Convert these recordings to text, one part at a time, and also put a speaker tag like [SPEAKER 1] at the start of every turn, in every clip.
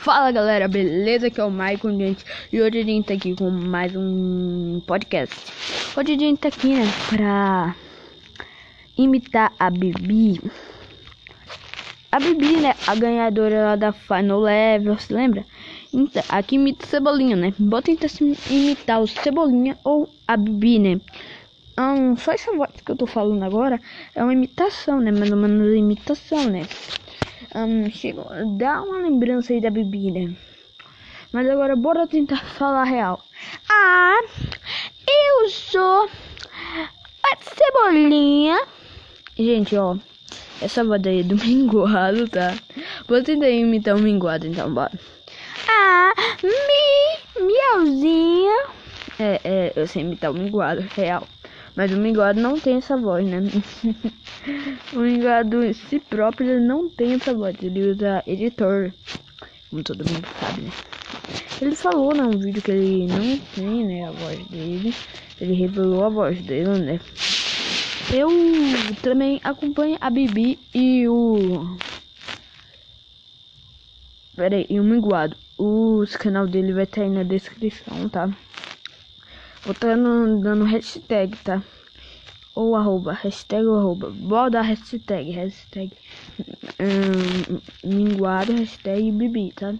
[SPEAKER 1] Fala galera, beleza? Aqui é o Maicon, gente. E hoje a gente tá aqui com mais um podcast. Hoje a gente tá aqui, né, pra imitar a Bibi. A Bibi, né, a ganhadora lá da Final Level, você lembra? Então, aqui imita o Cebolinha, né? Bota tentar imitar o Cebolinha ou a Bibi, né? Um, só essa voz que eu tô falando agora é uma imitação, né? Mais ou menos imitação, né? Um, chegou, dá uma lembrança aí da Bibi, né? Mas agora bora tentar falar real. Ah, eu sou a Cebolinha. Gente, ó, essa voz aí é do minguado, tá? Vou tentar imitar o minguado, então bora. Ah, mi, miauzinha. É, é, eu sei imitar o minguado, real. Mas o minguado não tem essa voz, né? o minguado em si próprio ele não tem essa voz. Ele usa editor. Como todo mundo sabe, né? Ele falou num vídeo que ele não tem, né, a voz dele. Ele revelou a voz dele, né? Eu também acompanho a Bibi e o... Pera aí, e o Minguado. O canal dele vai estar aí na descrição, tá? Estar dando hashtag, tá? Ou arroba, hashtag ou arroba. Dar hashtag, hashtag um, minguado, hashtag bibi, tá?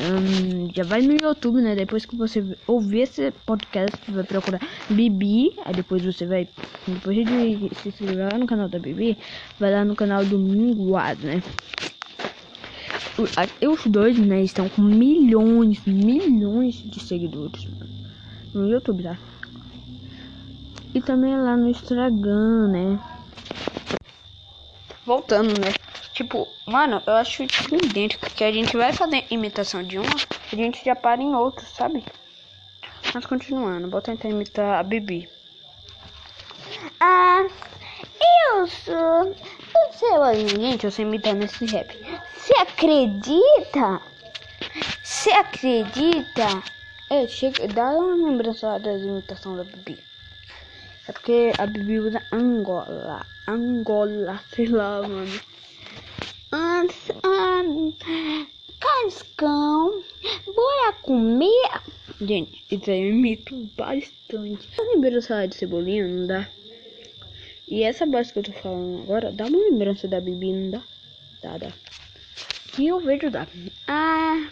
[SPEAKER 1] Um, já vai no YouTube, né? Depois que você ouvir esse podcast, você vai procurar Bibi. Aí depois você vai. Depois de se inscrever lá no canal da Bibi, vai lá no canal do Minguado, né? Os dois, né, estão com milhões, milhões de seguidores, no YouTube, tá? E também lá no Instagram, né? Voltando, né? Tipo, mano, eu acho idêntico que a gente vai fazer imitação de uma, a gente já para em outro, sabe? Mas continuando, vou tentar imitar a Bibi.
[SPEAKER 2] Ah, eu sou o seu gente, eu sei imitar nesse rap. Você acredita? Você acredita
[SPEAKER 1] é, chega, dá uma lembrança lá das imitações da Bibi. É porque a Bibi usa Angola. Angola, sei lá, mano.
[SPEAKER 2] Cascão, bora comer?
[SPEAKER 1] Gente, isso aí eu imito bastante. A lembrança de cebolinha não dá. E essa base que eu tô falando agora, dá uma lembrança da Bibi, não dá? Dá, dá. Que eu vejo dá.
[SPEAKER 2] Ah.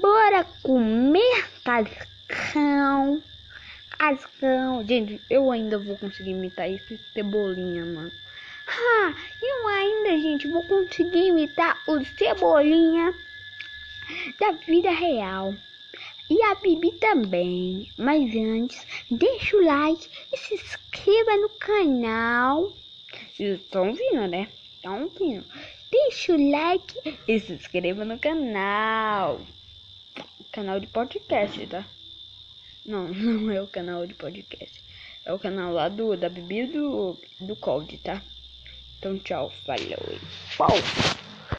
[SPEAKER 2] Bora comer cascão. Cascão.
[SPEAKER 1] Gente, eu ainda vou conseguir imitar esse cebolinha, mano.
[SPEAKER 2] Ah, eu ainda, gente, vou conseguir imitar o cebolinha da vida real. E a Bibi também. Mas antes, deixa o like e se inscreva no canal.
[SPEAKER 1] Estão vindo, né? Estão vindo
[SPEAKER 2] deixa o like
[SPEAKER 1] e se inscreva no canal. Canal de podcast, tá? Não, não é o canal de podcast. É o canal lá do da bebida do, do Cold, tá? Então tchau, falou. Pau.